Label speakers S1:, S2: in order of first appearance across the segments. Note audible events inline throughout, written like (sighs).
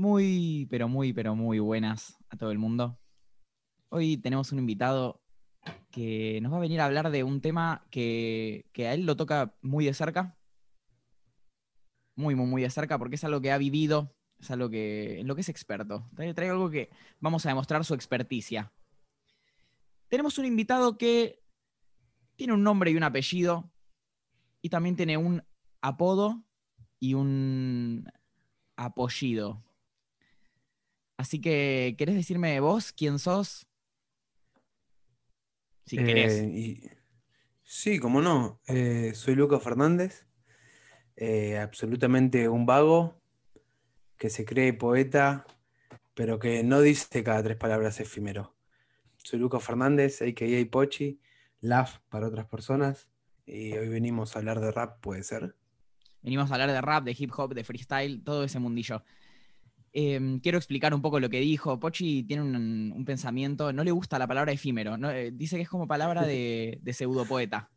S1: Muy, pero muy, pero muy buenas a todo el mundo. Hoy tenemos un invitado que nos va a venir a hablar de un tema que, que a él lo toca muy de cerca. Muy, muy, muy de cerca, porque es algo que ha vivido, es algo que, en lo que es experto. Trae, trae algo que vamos a demostrar su experticia. Tenemos un invitado que tiene un nombre y un apellido, y también tiene un apodo y un apellido. Así que, ¿querés decirme vos quién sos? Si querés.
S2: Eh, y- sí, cómo no. Eh, soy Lucas Fernández, eh, absolutamente un vago que se cree poeta, pero que no dice cada tres palabras efímero. Soy Lucas Fernández, a.k.a. Pochi, Laf para otras personas, y hoy venimos a hablar de rap, puede ser.
S1: Venimos a hablar de rap, de hip hop, de freestyle, todo ese mundillo. Eh, quiero explicar un poco lo que dijo. Pochi tiene un, pensamiento, no le gusta la palabra efímero, no, eh, dice que es como palabra de, de pseudopoeta.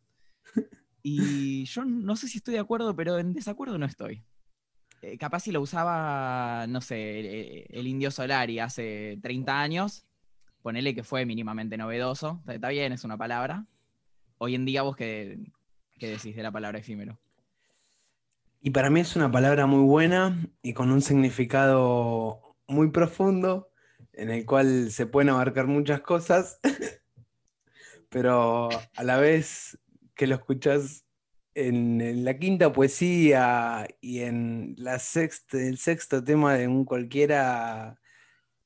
S1: Y yo no sé si estoy de acuerdo, pero en desacuerdo no estoy. Eh, capaz si lo usaba, no sé, el, Indio Solari hace 30 años, ponele que fue mínimamente novedoso, está bien, es una palabra. Hoy en día vos qué, qué decís de la palabra efímero.
S2: Y para mí es una palabra muy buena y con un significado muy profundo, en el cual se pueden abarcar muchas cosas, (laughs) pero a la vez que lo escuchas en, la quinta poesía y en el sexto tema de un cualquiera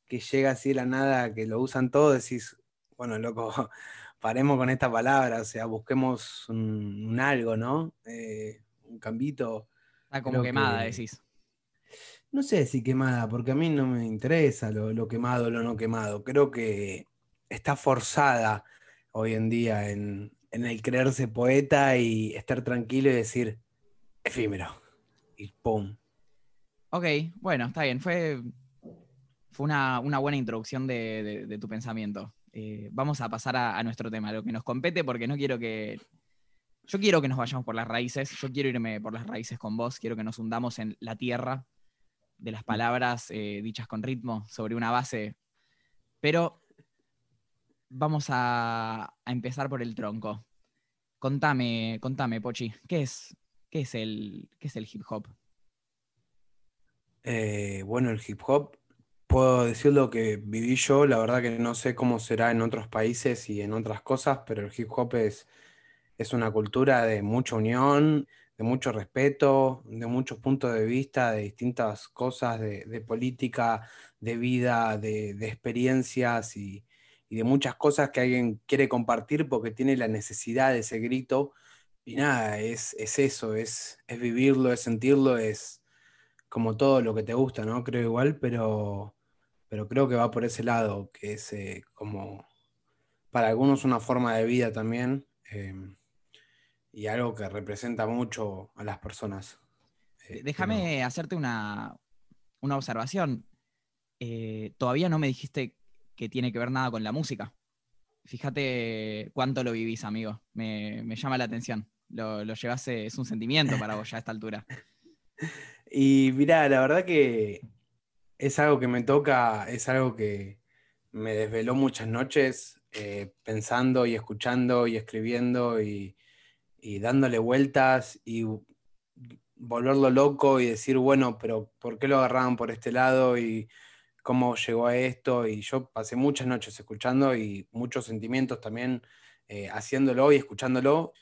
S2: que llega así de la nada, que lo usan todos, decís, bueno, loco, (laughs) paremos con esta palabra, o sea, busquemos un, un algo, ¿no? Eh, un cambito.
S1: Está como
S2: Creo
S1: quemada,
S2: que-
S1: decís.
S2: No sé si quemada, porque a mí no me interesa lo, lo quemado o lo no quemado. Creo que está forzada hoy en día en, en el creerse poeta y estar tranquilo y decir efímero. Y pum.
S1: Ok, bueno, está bien. Fue, fue una, una buena introducción de, de- de tu pensamiento. Eh, vamos a pasar a, a nuestro tema, lo que nos compete, porque no quiero que. Yo quiero que nos vayamos por las raíces. Yo quiero irme por las raíces con vos. Quiero que nos hundamos en la tierra de las palabras eh, dichas con ritmo sobre una base. Pero vamos a, a empezar por el tronco. Contame, contame, Pochi, ¿qué es, qué es, el, qué es el hip hop?
S2: Eh, bueno, el hip hop, puedo decir lo que viví yo, la verdad que no sé cómo será en otros países y en otras cosas, pero el hip hop es, es una cultura de mucha unión, de mucho respeto, de muchos puntos de vista, de distintas cosas, de, política, de vida, de, experiencias y, de muchas cosas que alguien quiere compartir porque tiene la necesidad de ese grito. Y nada, es, es eso, es, es vivirlo, es sentirlo, es como todo lo que te gusta, ¿no? Creo igual, pero, pero creo que va por ese lado, que es eh, como para algunos una forma de vida también eh, y algo que representa mucho a las personas. Eh,
S1: Déjame hacerte una, una observación. Eh, todavía no me dijiste que tiene que ver nada con la música. Fíjate cuánto lo vivís, amigo. Me, me llama la atención. Lo, lo llevas, eh, es un sentimiento para vos ya a esta altura. (laughs)
S2: Y mirá, la verdad que es algo que me toca, es algo que me desveló muchas noches eh, pensando y escuchando y escribiendo y, y dándole vueltas y volverlo loco y decir, bueno, pero ¿por qué lo agarraban por este lado y cómo llegó a esto? Y yo pasé muchas noches escuchando y muchos sentimientos también eh, haciéndolo y escuchándolo,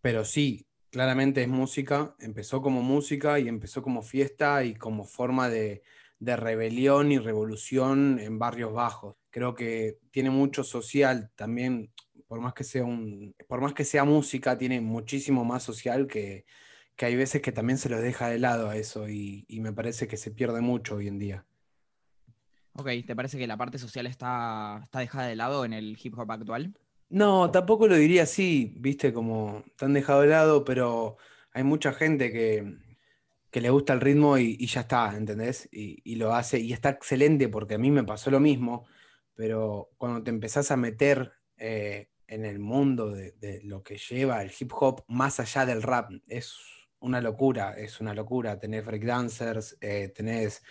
S2: pero sí, claramente es música, empezó como música y empezó como fiesta y como forma de, de rebelión y revolución en barrios bajos. Creo que tiene mucho social también, por más que sea un, por más que sea música, tiene muchísimo más social que, que hay veces que también se los deja de lado a eso y, y me parece que se pierde mucho hoy en día.
S1: Ok, ¿te parece que la parte social está, está dejada de lado en el hip hop actual?
S2: No, tampoco lo diría así, viste, como tan dejado de lado, pero hay mucha gente que, que le gusta el ritmo y, y ya está, ¿entendés? Y, y lo hace, y está excelente porque a mí me pasó lo mismo, pero cuando te empezás a meter eh, en el mundo de, lo que lleva el hip hop, más allá del rap, es una locura, es una locura. Tenés breakdancers, eh, tenés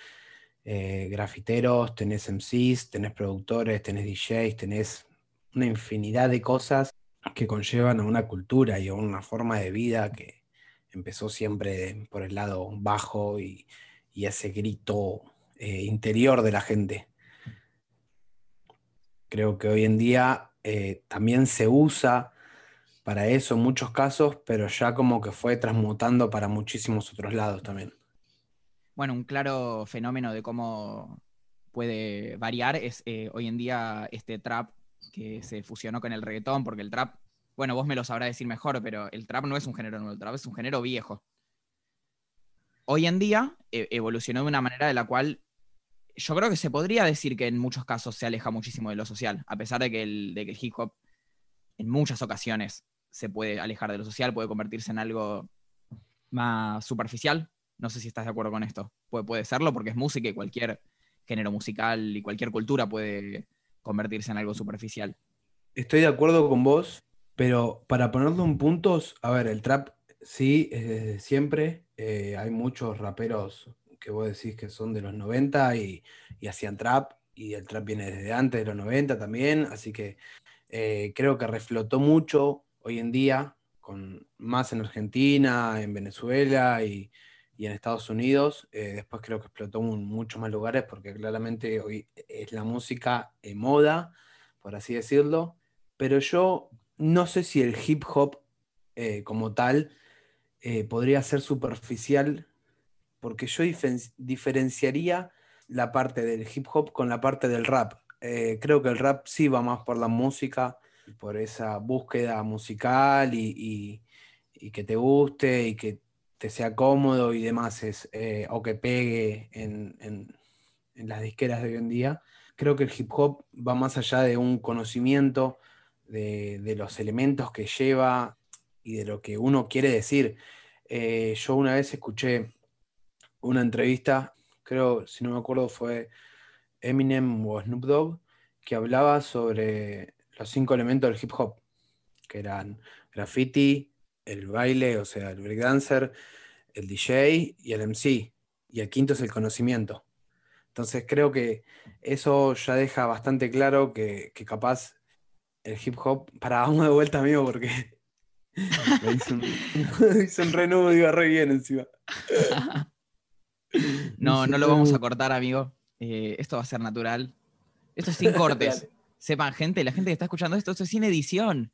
S2: eh, grafiteros, tenés MCs, tenés productores, tenés DJs, tenés una infinidad de cosas que conllevan a una cultura y a una forma de vida que empezó siempre por el lado bajo y, ese grito eh, interior de la gente. Creo que hoy en día eh, también se usa para eso en muchos casos, pero ya como que fue transmutando para muchísimos otros lados también.
S1: Bueno, un claro fenómeno de cómo puede variar es eh, hoy en día este trap que se fusionó con el reggaetón, porque el trap, bueno, vos me lo sabrás decir mejor, pero el trap no es un género nuevo, el trap es un género viejo. Hoy en día e, evolucionó de una manera de la cual yo creo que se podría decir que en muchos casos se aleja muchísimo de lo social, a pesar de que el, de que hip hop en muchas ocasiones se puede alejar de lo social, puede convertirse en algo más superficial. No sé si estás de acuerdo con esto. Puede, puede serlo porque es música y cualquier género musical y cualquier cultura puede convertirse en algo superficial.
S2: Estoy de acuerdo con vos, pero para ponerlo en puntos, a ver, el trap sí, desde siempre. Eh, hay muchos raperos que vos decís que son de los 90 y, hacían trap, y el trap viene desde antes de los 90 también, así que eh, creo que reflotó mucho hoy en día, con, más en Argentina, en Venezuela y, en Estados Unidos. Eh, después creo que explotó en muchos más lugares porque claramente hoy es la música en moda, por así decirlo. Pero yo no sé si el hip hop eh, como tal podría ser superficial porque yo diferenciaría la parte del hip hop con la parte del rap. Eh, creo que el rap sí va más por la música, por esa búsqueda musical y, que te guste y que te sea cómodo y demás, es, eh, o que pegue en, las disqueras de hoy en día. Creo que el hip hop va más allá de un conocimiento de, los elementos que lleva y de lo que uno quiere decir. Eh, yo una vez escuché una entrevista, creo, si no me acuerdo, fue Eminem o Snoop Dogg, que hablaba sobre los cinco elementos del hip hop, que eran graffiti, el baile, o sea, el breakdancer, el DJ y el MC. Y el quinto es el conocimiento. Entonces creo que eso ya deja bastante claro que, capaz el hip hop, para (laughs) vamos de vuelta amigo porque (laughs) me hizo un, (laughs) un iba re bien encima.
S1: No, no lo vamos a cortar, amigo. Eh, esto va a ser natural. Esto es sin (laughs) cortes. Sepan, gente, la gente que está escuchando esto, esto es sin edición.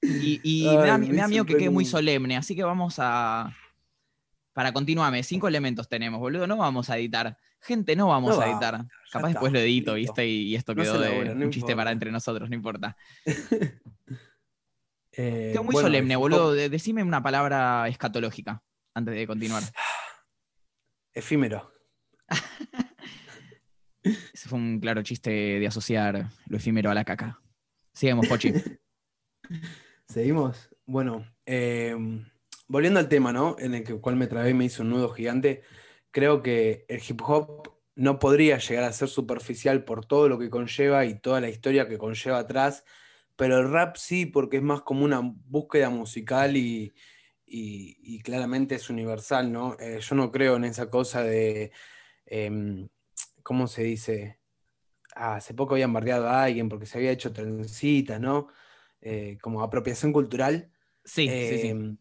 S1: Y, me, da, miedo que quede muy solemne, así que vamos a. Para continuarme, cinco elementos tenemos, boludo. No vamos a editar. Gente, no vamos a editar. Capaz después lo edito, ¿viste? Y, esto quedó de un chiste para entre nosotros, no importa. (laughs) eh, quedó muy solemne, boludo. Decime una palabra escatológica antes de continuar. (sighs)
S2: Efímero. (laughs)
S1: Ese fue un claro chiste de asociar lo efímero a la caca. Sigamos, Pochi. (laughs)
S2: Seguimos. Bueno, em, volviendo al tema, ¿no? En el cual me trabé y me hizo un nudo gigante. Creo que el hip hop no podría llegar a ser superficial por todo lo que conlleva y toda la historia que conlleva atrás, pero el rap sí, porque es más como una búsqueda musical y, y, claramente es universal, ¿no? Eh, yo no creo en esa cosa de, em, ¿cómo se dice? Ah, hace poco habían bardeado a alguien porque se había hecho trencita, ¿no? Eh, como apropiación cultural.
S1: Sí, sí, sí.
S2: Em,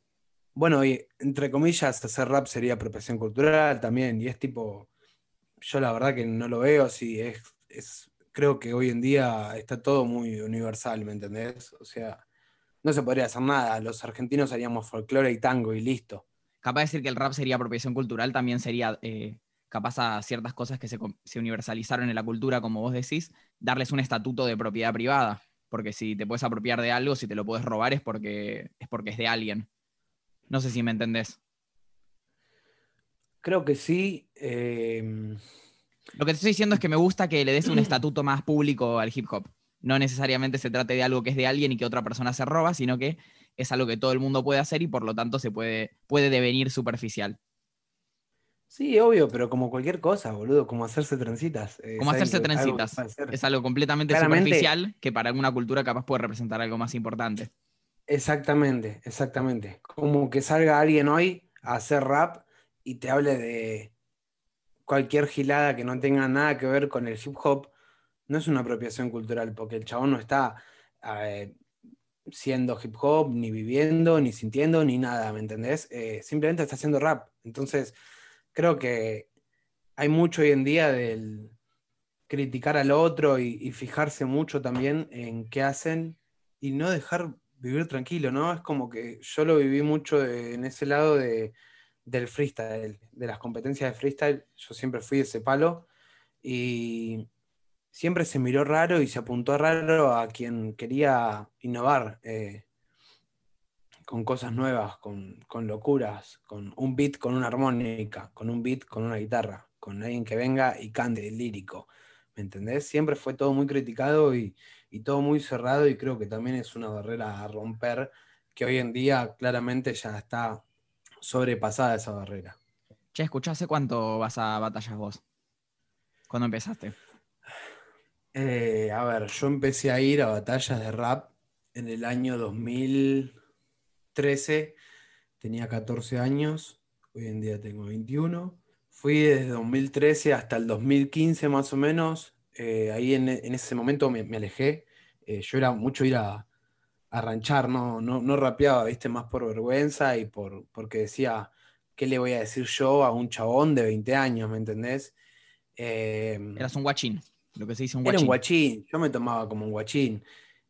S2: bueno, y, entre comillas, hacer rap sería apropiación cultural también, y es tipo, yo la verdad que no lo veo así, es, es creo que hoy en día está todo muy universal, ¿me entendés? O sea, no se podría hacer nada. Los argentinos haríamos folclore y tango y listo.
S1: Capaz de decir que el rap sería apropiación cultural también sería eh, capaz a ciertas cosas que se, universalizaron en la cultura, como vos decís, darles un estatuto de propiedad privada. Porque si te puedes apropiar de algo, si te lo puedes robar, es porque es, porque es de alguien. No sé si me entendés.
S2: Creo que sí. Em,
S1: lo que te estoy diciendo es que me gusta que le des un (clears throat) estatuto más público al hip hop no necesariamente se trate de algo que es de alguien y que otra persona se roba, sino que es algo que todo el mundo puede hacer y por lo tanto se puede, puede devenir superficial.
S2: Sí, obvio, pero como cualquier cosa, boludo, como hacerse trencitas.
S1: como hacerse trencitas. es algo completamente superficial que para alguna cultura capaz puede representar algo más importante.
S2: Exactamente, exactamente. Como que salga alguien hoy a hacer rap y te hable de cualquier gilada que no tenga nada que ver con el hip hop, no es una apropiación cultural, porque el chabón no está eh, siendo hip hop, ni viviendo, ni sintiendo, ni nada, ¿me entendés? Eh, simplemente está haciendo rap. Entonces, creo que hay mucho hoy en día del criticar al otro y, fijarse mucho también en qué hacen y no dejar vivir tranquilo, ¿no? Es como que yo lo viví mucho en ese lado de, del freestyle, de las competencias de freestyle. Yo siempre fui ese palo y siempre se miró raro y se apuntó raro a quien quería innovar eh, con cosas nuevas, con, locuras, con un beat con una armónica, con un beat con una guitarra, con alguien que venga y cante lírico. ¿Me entendés? Siempre fue todo muy criticado y, todo muy cerrado y creo que también es una barrera a romper que hoy en día claramente ya está sobrepasada esa barrera.
S1: Che, escuchá, ¿hace cuánto vas a batallas vos? ¿Cuándo empezaste?
S2: Eh, a ver, yo empecé a ir a batallas de rap en el año 2013. Tenía 14 años, hoy en día tengo 21. Fui desde 2013 hasta el 2015 más o menos. Eh, ahí en, ese momento me, alejé. Eh, yo era mucho ir a, ranchar, no, no, no, rapeaba, ¿viste? Más por vergüenza y por, porque decía, ¿qué le voy a decir yo a un chabón de 20 años, ¿me entendés?
S1: Eras un guachín lo que se dice un
S2: guachín. Era un guachín, yo me tomaba como un guachín.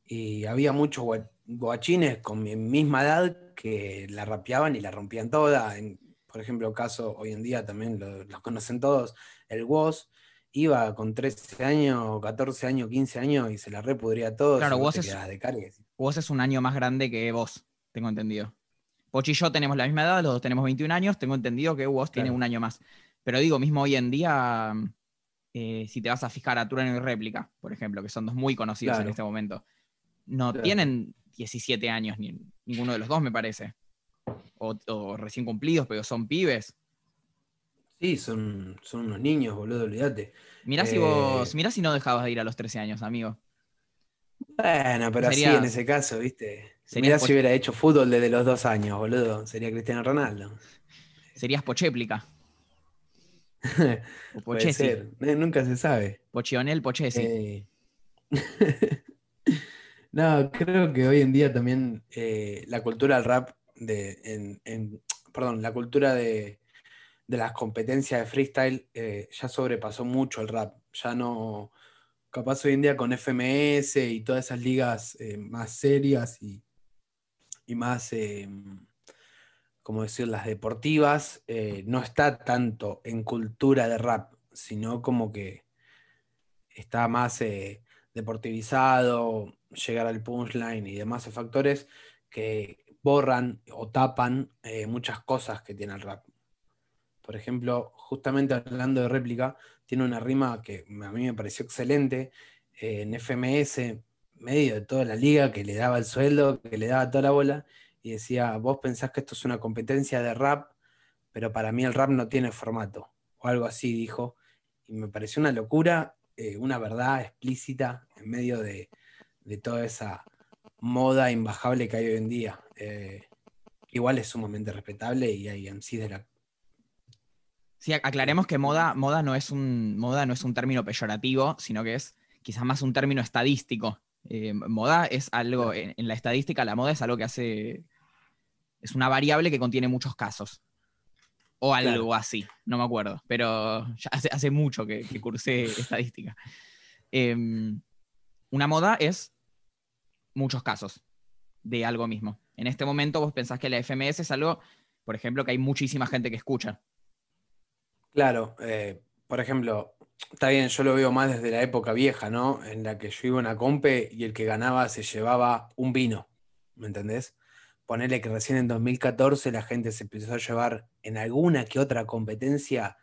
S2: Y había muchos guachines con mi misma edad que la rapeaban y la rompían toda. por ejemplo, caso hoy en día también los conocen todos, el WOS iba con 13 años, 14 años, 15 años y se la repudría todo.
S1: Claro, vos es, vos es un año más grande que vos, tengo entendido. Pochi y yo tenemos la misma edad, los dos tenemos 21 años, tengo entendido que vos tiene un año más. Pero digo, mismo hoy en día, eh, si te vas a fijar a Turano y Réplica, por ejemplo, que son dos muy conocidos en este momento, no tienen 17 años, ni, ninguno de los dos me parece. O, recién cumplidos, pero son pibes.
S2: Sí, son, son unos niños, boludo, olvídate.
S1: Mirá si vos, eh, mirá si no dejabas de ir a los 13 años, amigo.
S2: Bueno, pero así en ese caso, ¿viste? Mirá si hubiera hecho fútbol desde los dos años, boludo. Sería Cristiano Ronaldo.
S1: Serías Pochéplica. (laughs)
S2: Puede ser. Eh, nunca se sabe.
S1: Pochionel Pochesi. Eh, (laughs)
S2: no, creo que hoy en día también eh, la cultura del rap, de, perdón, la cultura de, las competencias de freestyle ya sobrepasó mucho el rap. Ya no, capaz hoy en día con FMS y todas esas ligas más serias y, y más como decir, las deportivas, eh, no está tanto en cultura de rap, sino como que está más eh, deportivizado, llegar al punchline y demás factores que borran o tapan eh, muchas cosas que tiene el rap. Por ejemplo, justamente hablando de réplica, tiene una rima que a mí me pareció excelente en FMS, medio de toda la liga, que le daba el sueldo, que le daba toda la bola, y decía, vos pensás que esto es una competencia de rap, pero para mí el rap no tiene formato, o algo así dijo, y me pareció una locura, eh, una verdad explícita en medio de, toda esa moda imbajable que hay hoy en día. Eh, igual es sumamente respetable y hay sí de.
S1: Sí, aclaremos que moda, moda, no es un, moda no es un término peyorativo, sino que es quizás más un término estadístico. Eh, moda es algo, en, la estadística la moda es algo que hace es una variable que contiene muchos casos. O algo así, no me acuerdo. Pero ya hace, mucho que, cursé (laughs) estadística. Em, una moda es muchos casos de algo mismo. En este momento vos pensás que la FMS es algo, por ejemplo, que hay muchísima gente que escucha.
S2: Claro, eh, por ejemplo, está bien, yo lo veo más desde la época vieja, ¿no? En la que yo iba a una compe y el que ganaba se llevaba un vino, ¿me entendés? ponerle que recién en 2014 la gente se empezó a llevar en alguna que otra competencia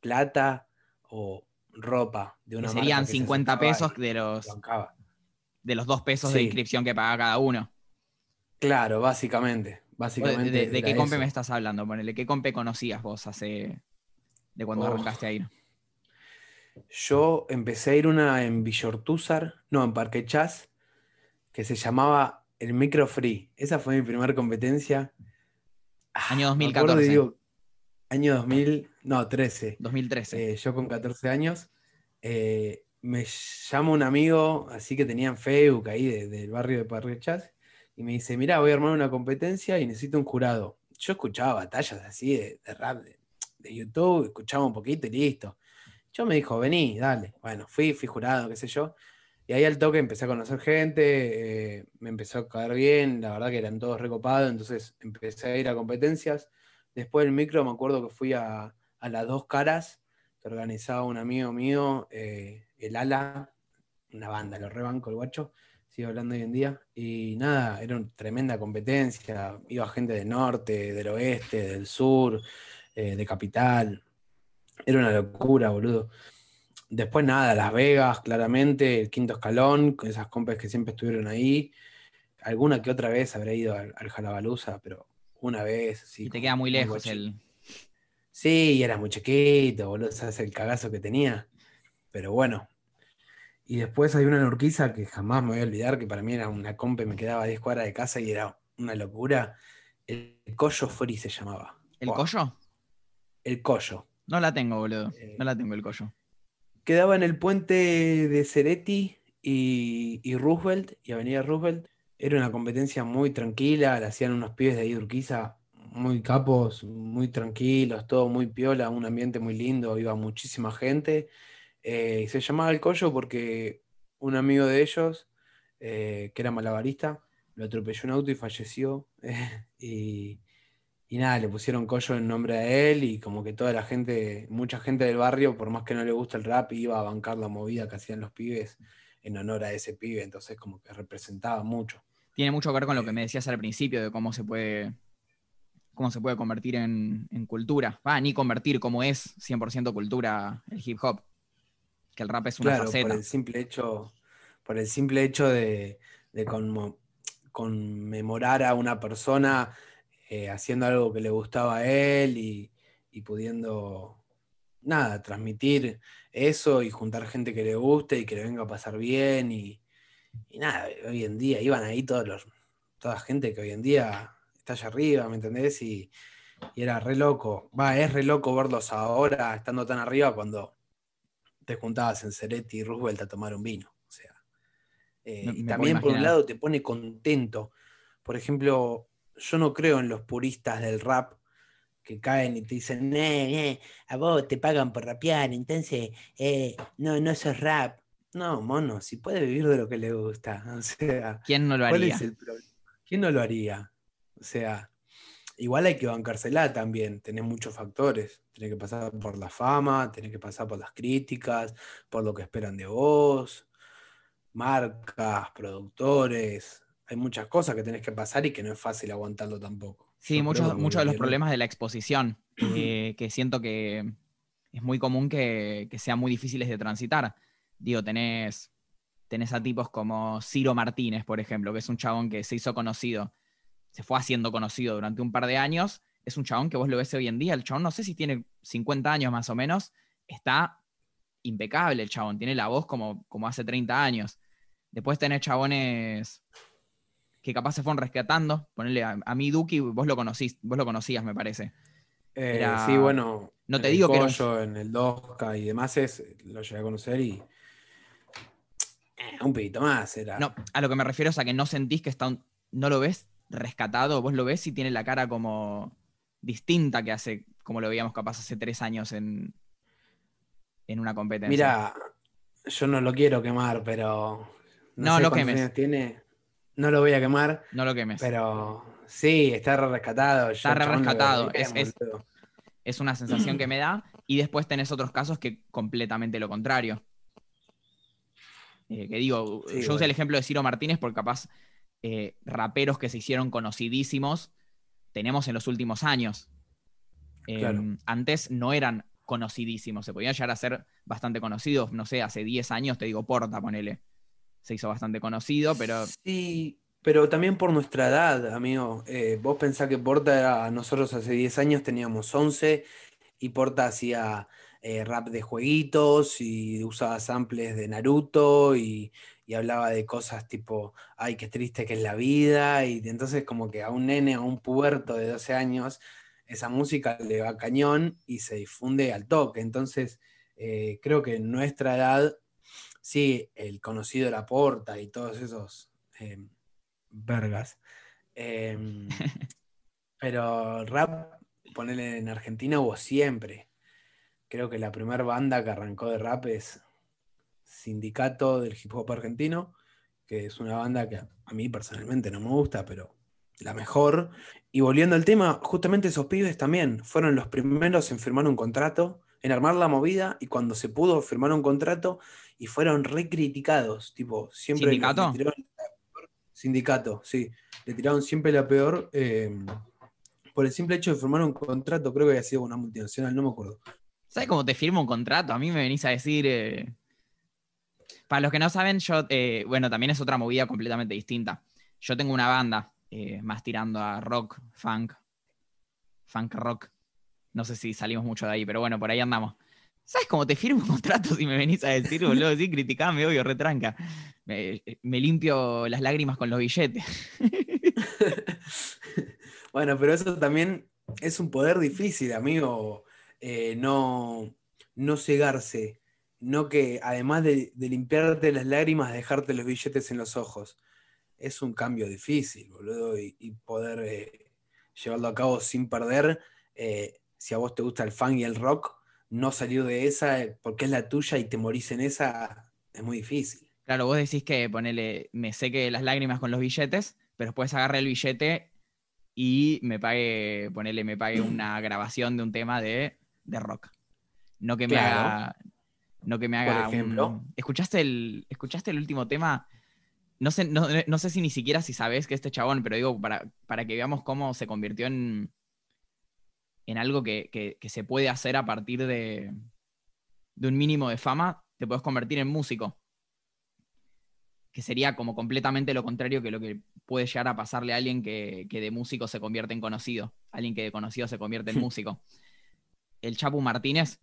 S2: plata o ropa
S1: de una Serían 50 pesos de los, de los dos pesos de inscripción que paga cada uno.
S2: Claro, básicamente. básicamente
S1: ¿De, qué compe me estás hablando? Ponele, ¿qué compe conocías vos hace de cuando arrancaste a ir?
S2: Yo empecé a ir una en Villortúzar, no, en Parque Chas, que se llamaba el micro free. Esa fue mi primera competencia.
S1: Ah, Año 2014.
S2: Año 2000, no, 13.
S1: 2013.
S2: Eh, yo con 14 años. eh, me llama un amigo, así que tenía en Facebook ahí de- del barrio de Parrechas, y me dice, mira, voy a armar una competencia y necesito un jurado. Yo escuchaba batallas así de, de rap de, de YouTube, escuchaba un poquito y listo. Yo me dijo, vení, dale. Bueno, fui, fui jurado, qué sé yo. Y ahí al toque empecé a conocer gente, eh, me empezó a caer bien, la verdad que eran todos recopados, entonces empecé a ir a competencias. Después del micro me acuerdo que fui a, a las dos caras, que organizaba un amigo mío, eh, el Ala, una banda, lo rebanco el guacho, sigue hablando hoy en día. Y nada, era una tremenda competencia, iba gente del norte, del oeste, del sur, eh, de capital. Era una locura, boludo. Después nada, Las Vegas, claramente, el quinto escalón, con esas compes que siempre estuvieron ahí. Alguna que otra vez habré ido al, al Jalabaluza, pero una vez. sí,
S1: y te queda muy lejos el.
S2: Sí, y era muy chiquito, boludo, sabes el cagazo que tenía. Pero bueno. Y después hay una en Urquiza que jamás me voy a olvidar, que para mí era una compa y me quedaba a 10 cuadras de casa y era una locura. El Collo Fori se llamaba.
S1: ¿El collo?
S2: El Collo.
S1: No la tengo, boludo.
S2: Eh,
S1: No la tengo el collo.
S2: Quedaba en el puente de Ceretti y, y Roosevelt, y Avenida Roosevelt. Era una competencia muy tranquila, la hacían unos pibes de ahí de Urquiza, muy capos, muy tranquilos, todo muy piola, un ambiente muy lindo, iba muchísima gente. Eh, y se llamaba El Collo porque un amigo de ellos, eh, que era malabarista, lo atropelló un auto y falleció. (laughs) y, y nada, le pusieron Collo en nombre a él y como que toda la gente, mucha gente del barrio, por más que no le guste el rap, iba a bancar la movida que hacían los pibes en honor a ese pibe, entonces como que representaba mucho.
S1: Tiene mucho que ver con lo que me decías al principio de cómo se puede. cómo se puede convertir en, en cultura. Va, ni convertir como es 100% cultura el hip hop. Que el rap es una
S2: Claro,
S1: faceta.
S2: por el simple hecho, por el simple hecho de, de conmo- conmemorar a una persona eh, haciendo algo que le gustaba a él y, y pudiendo, nada, transmitir eso y juntar gente que le guste y que le venga a pasar bien y, y nada, hoy en día iban ahí todos los, toda gente que hoy en día está allá arriba, ¿me entendés? Y, y era re loco, va, es re loco verlos ahora estando tan arriba cuando te juntabas en Ceretti y Roosevelt a tomar un vino. O sea, eh,
S1: Me-
S2: y
S1: me
S2: también por un lado te pone contento. Por ejemplo, yo no creo en los puristas del rap que caen y te dicen, eh, eh, a vos te pagan por rapear, entonces eh, no, no sos rap. No, mono, si puede vivir de lo que le gusta. (laughs) O sea,
S1: ¿Quién no lo
S2: ¿cuál
S1: haría?
S2: es el problema? ¿Quién no lo haría? O sea, igual hay que bancársela también, tenés muchos factores. Tenés que pasar por la fama, tenés que pasar por las críticas, por lo que esperan de vos, marcas, productores. Hay muchas cosas que tenés que pasar y que no es fácil aguantarlo tampoco.
S1: Sí, muchos, muchos de los problemas de la exposición, eh, que siento que es muy común que, que sean muy difíciles de transitar. Digo, tenés, tenés a tipos como Ciro Martínez, por ejemplo, que es un chabón que se hizo conocido, se fue haciendo conocido durante un par de años. Es un chabón que vos lo ves hoy en día. El chabón, no sé si tiene 50 años más o menos, está impecable el chabón, tiene la voz como, como hace 30 años. Después tenés chabones que capaz se fueron rescatando. Ponele a, a mí Duki, vos lo conocís, vos lo conocías, me parece.
S2: Eh, Sí, bueno.
S1: no te
S2: el
S1: digo que
S2: en el 2K y demás es, lo llegué a conocer y. eh, un poquito más era.
S1: No, a lo que me refiero es a que no sentís que está un- no lo ves rescatado, vos lo ves y tiene la cara como distinta que hace, como lo veíamos capaz hace tres años en, en una competencia.
S2: Mira, yo no lo quiero quemar, pero.
S1: No,
S2: sé
S1: lo quemes.
S2: tiene. No lo voy a quemar,
S1: no lo quemes.
S2: pero sí, está re rescatado.
S1: Está re rescatado, es- es- una sensación que me da. Y después tenés otros casos que completamente lo contrario. Eh, que digo,
S2: Sí,
S1: yo usé
S2: bueno.
S1: el ejemplo de Ciro Martínez porque capaz eh, raperos que se hicieron conocidísimos tenemos en los últimos años. Eh,
S2: Claro.
S1: Antes no eran conocidísimos, se podían llegar a ser bastante conocidos, no sé, hace 10 años te digo Porta, ponele. Se hizo bastante conocido, pero
S2: Sí, pero también por nuestra edad, amigo. Eh, vos pensás que Porta era. Nosotros hace 10 años teníamos 11 y Porta hacía eh, rap de jueguitos y usaba samples de Naruto y, y hablaba de cosas tipo, ay, qué triste que es la vida. Y entonces, como que a un nene, a un puberto de 12 años, esa música le va cañón y se difunde al toque. Entonces, eh, creo que nuestra edad, sí, el conocido La Porta y todos esos em, vergas. Em, (laughs) pero rap, ponerle en Argentina hubo siempre. Creo que la primera banda que arrancó de rap es Sindicato del Hip Hop Argentino, que es una banda que a mí personalmente no me gusta, pero la mejor. Y volviendo al tema, justamente esos pibes también fueron los primeros en firmar un contrato, en armar la movida, y cuando se pudo firmar un contrato, y fueron recriticados, tipo, siempre...
S1: ¿Sindicato?
S2: sindicato, sí. Le tiraron siempre la peor eh, por el simple hecho de firmar un contrato, creo que había sido una multinacional, no me acuerdo.
S1: ¿Sabes cómo te firmo un contrato? A mí me venís a decir... eh, Para los que no saben, yo, eh, bueno, también es otra movida completamente distinta. Yo tengo una banda, eh, más tirando a rock, funk, funk rock. No sé si salimos mucho de ahí, pero bueno, por ahí andamos. ¿Sabes cómo te firmo (laughs) un contrato si me venís a decir, boludo? Sí, criticame, obvio, retranca. Me, me limpio las lágrimas con los billetes. (laughs)
S2: bueno, pero eso también es un poder difícil, amigo. eh, no, no cegarse. No que además de, limpiarte las lágrimas, dejarte los billetes en los ojos. Es un cambio difícil, boludo. Y, y poder eh, llevarlo a cabo sin perder. eh, si a vos te gusta el funk y el rock, no salir de esa eh, porque es la tuya y te morís en esa, es muy difícil.
S1: Claro, vos decís que ponele, me seque las lágrimas con los billetes, pero después agarre el billete y me pague, ponele, me pague una (clears throat) grabación de un tema de, de rock. No que me
S2: Claro.
S1: haga. No que me
S2: Por
S1: haga. un-
S2: ejemplo.
S1: ¿Escuchaste el, ¿Escuchaste el último tema? No sé, no, no sé si ni siquiera si sabes que este chabón, pero digo, para, para que veamos cómo se convirtió en, en algo que, que- que se puede hacer a partir de, de un mínimo de fama, te puedes convertir en músico. Que sería como completamente lo contrario que lo que puede llegar a pasarle a alguien que, que de músico se convierte en conocido. Alguien que de conocido se convierte en músico. El Chapu Martínez,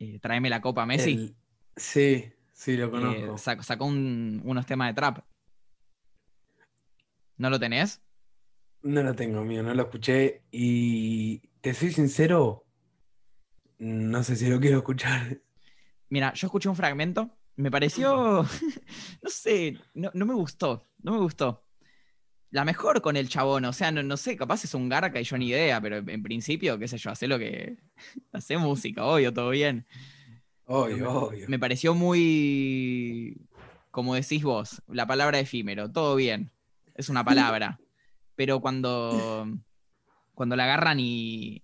S1: eh, tráeme la copa Messi.
S2: El- sí, sí, lo
S1: Eh,
S2: conozco.
S1: sac- sacó un- unos temas de trap. ¿No lo tenés?
S2: No lo tengo, mío, no lo escuché. Y te soy sincero, no sé si lo quiero escuchar.
S1: Mira, yo escuché un fragmento, me pareció, (laughs) no sé, no, no me gustó, no me gustó. La mejor con el chabón, o sea, no, no sé, capaz es un garca y yo ni idea, pero en principio, qué sé yo, hace lo que... (laughs) hace música, obvio, todo bien.
S2: Obvio, obvio.
S1: Me pareció muy, como decís vos, la palabra efímero, todo bien, es una palabra. Pero cuando, (laughs) cuando la agarran y,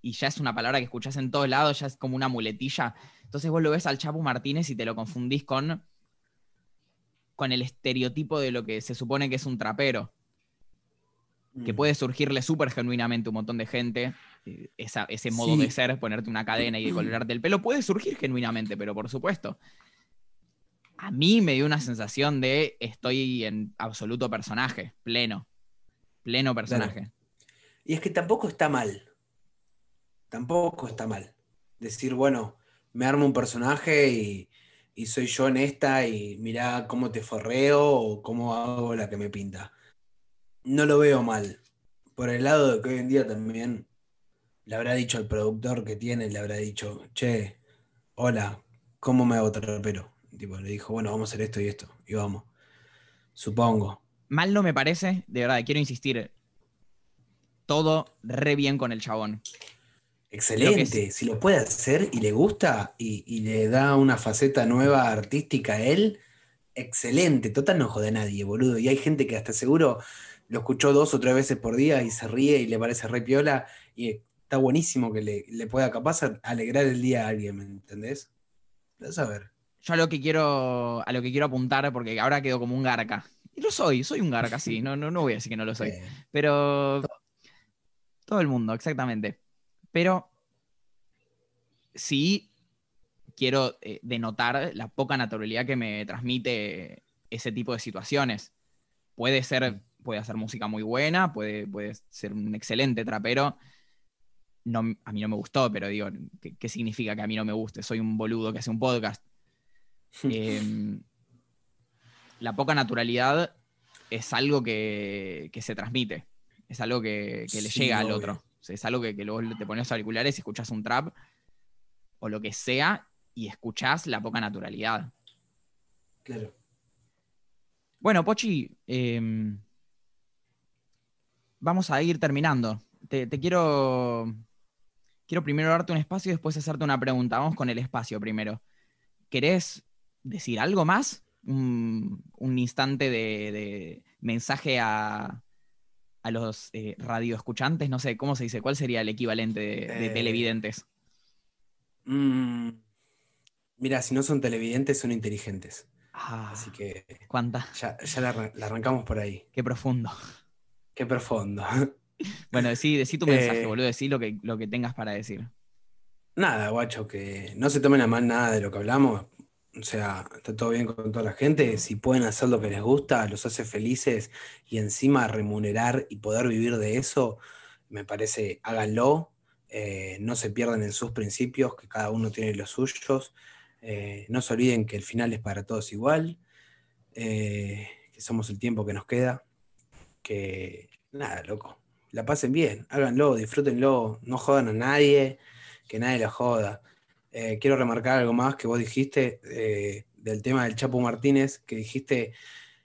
S1: y ya es una palabra que escuchás en todos lados, ya es como una muletilla. Entonces vos lo ves al Chapu Martínez y te lo confundís con, con el estereotipo de lo que se supone que es un trapero, que
S2: Mm.
S1: puede surgirle súper genuinamente un montón de gente. eh, esa- ese modo
S2: Sí.
S1: de ser, ponerte una cadena y colorarte el pelo, puede surgir genuinamente, pero por supuesto. A mí me dio una sensación de estoy en absoluto personaje, pleno. Pleno personaje.
S2: Y es que tampoco está mal. Tampoco está mal. Decir, bueno, me armo un personaje y, y soy yo en esta y mirá cómo te forreo o cómo hago la que me pinta. No lo veo mal. Por el lado de que hoy en día también le habrá dicho al productor que tiene, le habrá dicho, che, hola, ¿cómo me hago trapero? Tipo, le dijo, bueno, vamos a hacer esto y esto. Y vamos. Supongo.
S1: Mal no me parece, de verdad, quiero insistir. Todo re bien con el chabón.
S2: Excelente, si lo puede hacer y le gusta y, y le da una faceta nueva artística a él, excelente, total no jode a nadie, boludo. Y hay gente que hasta seguro lo escuchó dos o tres veces por día y se ríe y le parece re piola y está buenísimo que le, le pueda capaz alegrar el día a alguien, ¿me entendés? Vas a ver.
S1: Yo a lo que quiero, a lo que quiero apuntar, porque ahora quedo como un garca. Y lo soy, soy un garca, sí. No, no, no voy a decir que no lo soy. Pero. Todo el mundo, exactamente. Pero. Sí quiero eh, denotar la poca naturalidad que me transmite ese tipo de situaciones. Puede ser, puede hacer música muy buena, puede, puede ser un excelente trapero. No, a mí no me gustó, pero digo, ¿qué, qué significa que a mí no me guste? Soy un boludo que hace un podcast. (laughs) Eh, la poca naturalidad es algo que, que se transmite, es algo que, que le
S2: Sí,
S1: llega al
S2: obvio.
S1: otro. es algo que, que luego te pones auriculares y escuchas un trap o lo que sea y escuchás la poca naturalidad.
S2: Claro.
S1: Bueno, Pochi, em, vamos a ir terminando. Te, te quiero. Quiero primero darte un espacio y después hacerte una pregunta. Vamos con el espacio primero. ¿Querés decir algo más? Un, un instante de, de mensaje a, a los eh, radioescuchantes, no sé, ¿cómo se dice? ¿Cuál sería el equivalente de, de
S2: Eh,
S1: televidentes?
S2: Mm, mira, si no son televidentes, son inteligentes.
S1: Ah,
S2: Así que
S1: cuánta,
S2: ya, ya la, arran- la arrancamos por ahí.
S1: qué profundo.
S2: Qué profundo. (laughs)
S1: Bueno, decí, decí tu mensaje,
S2: Eh,
S1: boludo, decí lo que, lo que tengas para decir.
S2: Nada, guacho, que no se tomen a mal nada de lo que hablamos. O sea, está todo bien con toda la gente. Si pueden hacer lo que les gusta, los hace felices y encima remunerar y poder vivir de eso, me parece, háganlo. Eh, no se pierdan en sus principios, que cada uno tiene los suyos. Eh, no se olviden que el final es para todos igual, eh, que somos el tiempo que nos queda. Que nada, loco, la pasen bien, háganlo, disfrútenlo, no jodan a nadie, que nadie la joda. Eh, quiero remarcar algo más que vos dijiste eh, del tema del Chapo Martínez, que dijiste,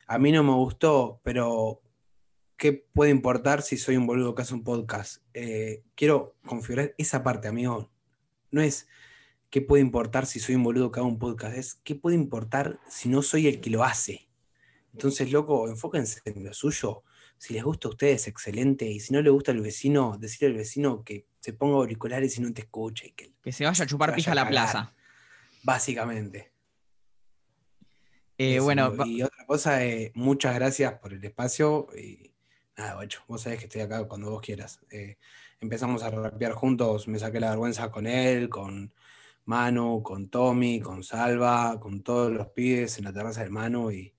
S2: a mí no me gustó, pero ¿qué puede importar si soy un boludo que hace un podcast? Eh, quiero configurar esa parte, amigo. No es qué puede importar si soy un boludo que haga un podcast, es qué puede importar si no soy el que lo hace. Entonces, loco, enfóquense en lo suyo. Si les gusta a ustedes, excelente. Y si no le gusta al vecino, decirle al vecino que se ponga auriculares y no te escuche. y que,
S1: Que se vaya a chupar pija a la
S2: cagar.
S1: plaza.
S2: básicamente.
S1: Eh,
S2: Eso.
S1: bueno,
S2: y otra cosa, eh, muchas gracias por el espacio. Y nada, guacho, vos sabés que estoy acá cuando vos quieras. Eh, empezamos a rapear juntos, me saqué la vergüenza con él, con Manu, con Tommy, con Salva, con todos los pibes en la terraza del Manu. Y,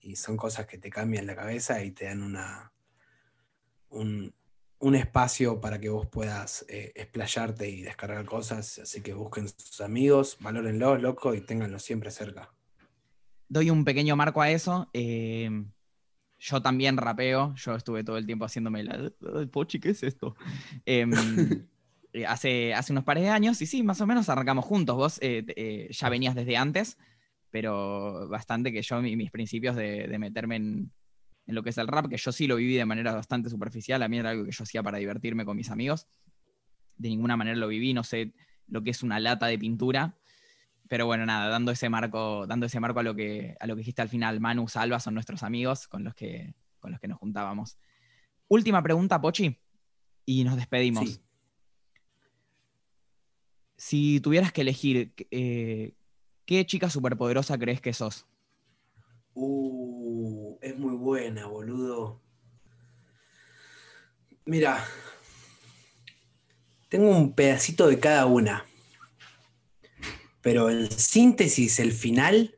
S2: y son cosas que te cambian la cabeza y te dan una, un, un espacio para que vos puedas eh, explayarte y descargar cosas. Así que busquen sus amigos, valórenlos, loco, y ténganlos siempre cerca.
S1: doy un pequeño marco a eso. eh, yo también rapeo, yo estuve todo el tiempo haciéndome la... "Ay, Pochi, ¿qué es esto? (laughs) Em, eh, hace, hace unos pares de años, y sí, más o menos arrancamos juntos. Vos eh, ya venías desde antes, pero bastante que yo, mi- mis principios de, de meterme en, en lo que es el rap, que yo sí lo viví de manera bastante superficial, a mí era algo que yo hacía para divertirme con mis amigos. De ninguna manera lo viví, no sé lo que es una lata de pintura. Pero bueno, nada, dando ese marco, dando ese marco a lo que, a lo que dijiste al final, Manu, Salva son nuestros amigos con los que, con los que nos juntábamos. Última pregunta, Pochi, y nos despedimos.
S2: Sí.
S1: Si tuvieras que elegir, eh, ¿qué chica superpoderosa crees que sos?
S2: Uh, es muy buena, boludo. Mira, tengo un pedacito de cada una. Pero el síntesis, el final.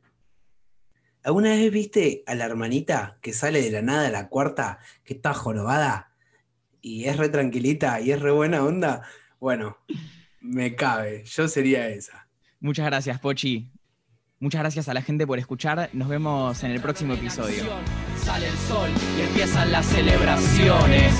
S2: ¿Alguna vez viste a la hermanita que sale de la nada la cuarta, que está jorobada? Y es re tranquilita y es re buena onda. Bueno, me cabe. Yo sería esa.
S1: Muchas gracias, Pochi. Muchas gracias a la gente por escuchar. Nos vemos en el próximo episodio.
S3: Sale el sol y empiezan las celebraciones.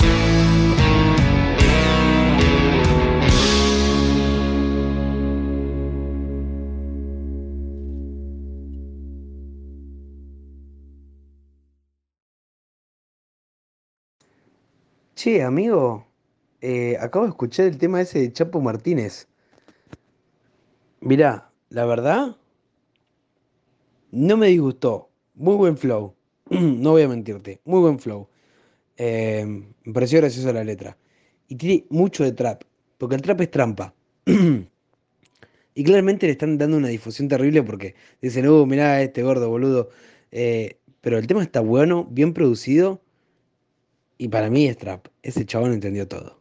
S2: Che, amigo, eh, acabo de escuchar el tema ese de Chapo Martínez. Mirá, la verdad, no me disgustó. Muy buen flow. (clears throat) No voy a mentirte, muy buen flow. Eh, me pareció graciosa la letra. Y tiene mucho de trap, porque el trap es trampa. (clears throat) Y claramente le están dando una difusión terrible porque dicen, uh, mirá este gordo, boludo. Eh, pero el tema está bueno, bien producido. Y para mí es trap. Ese chabón entendió todo.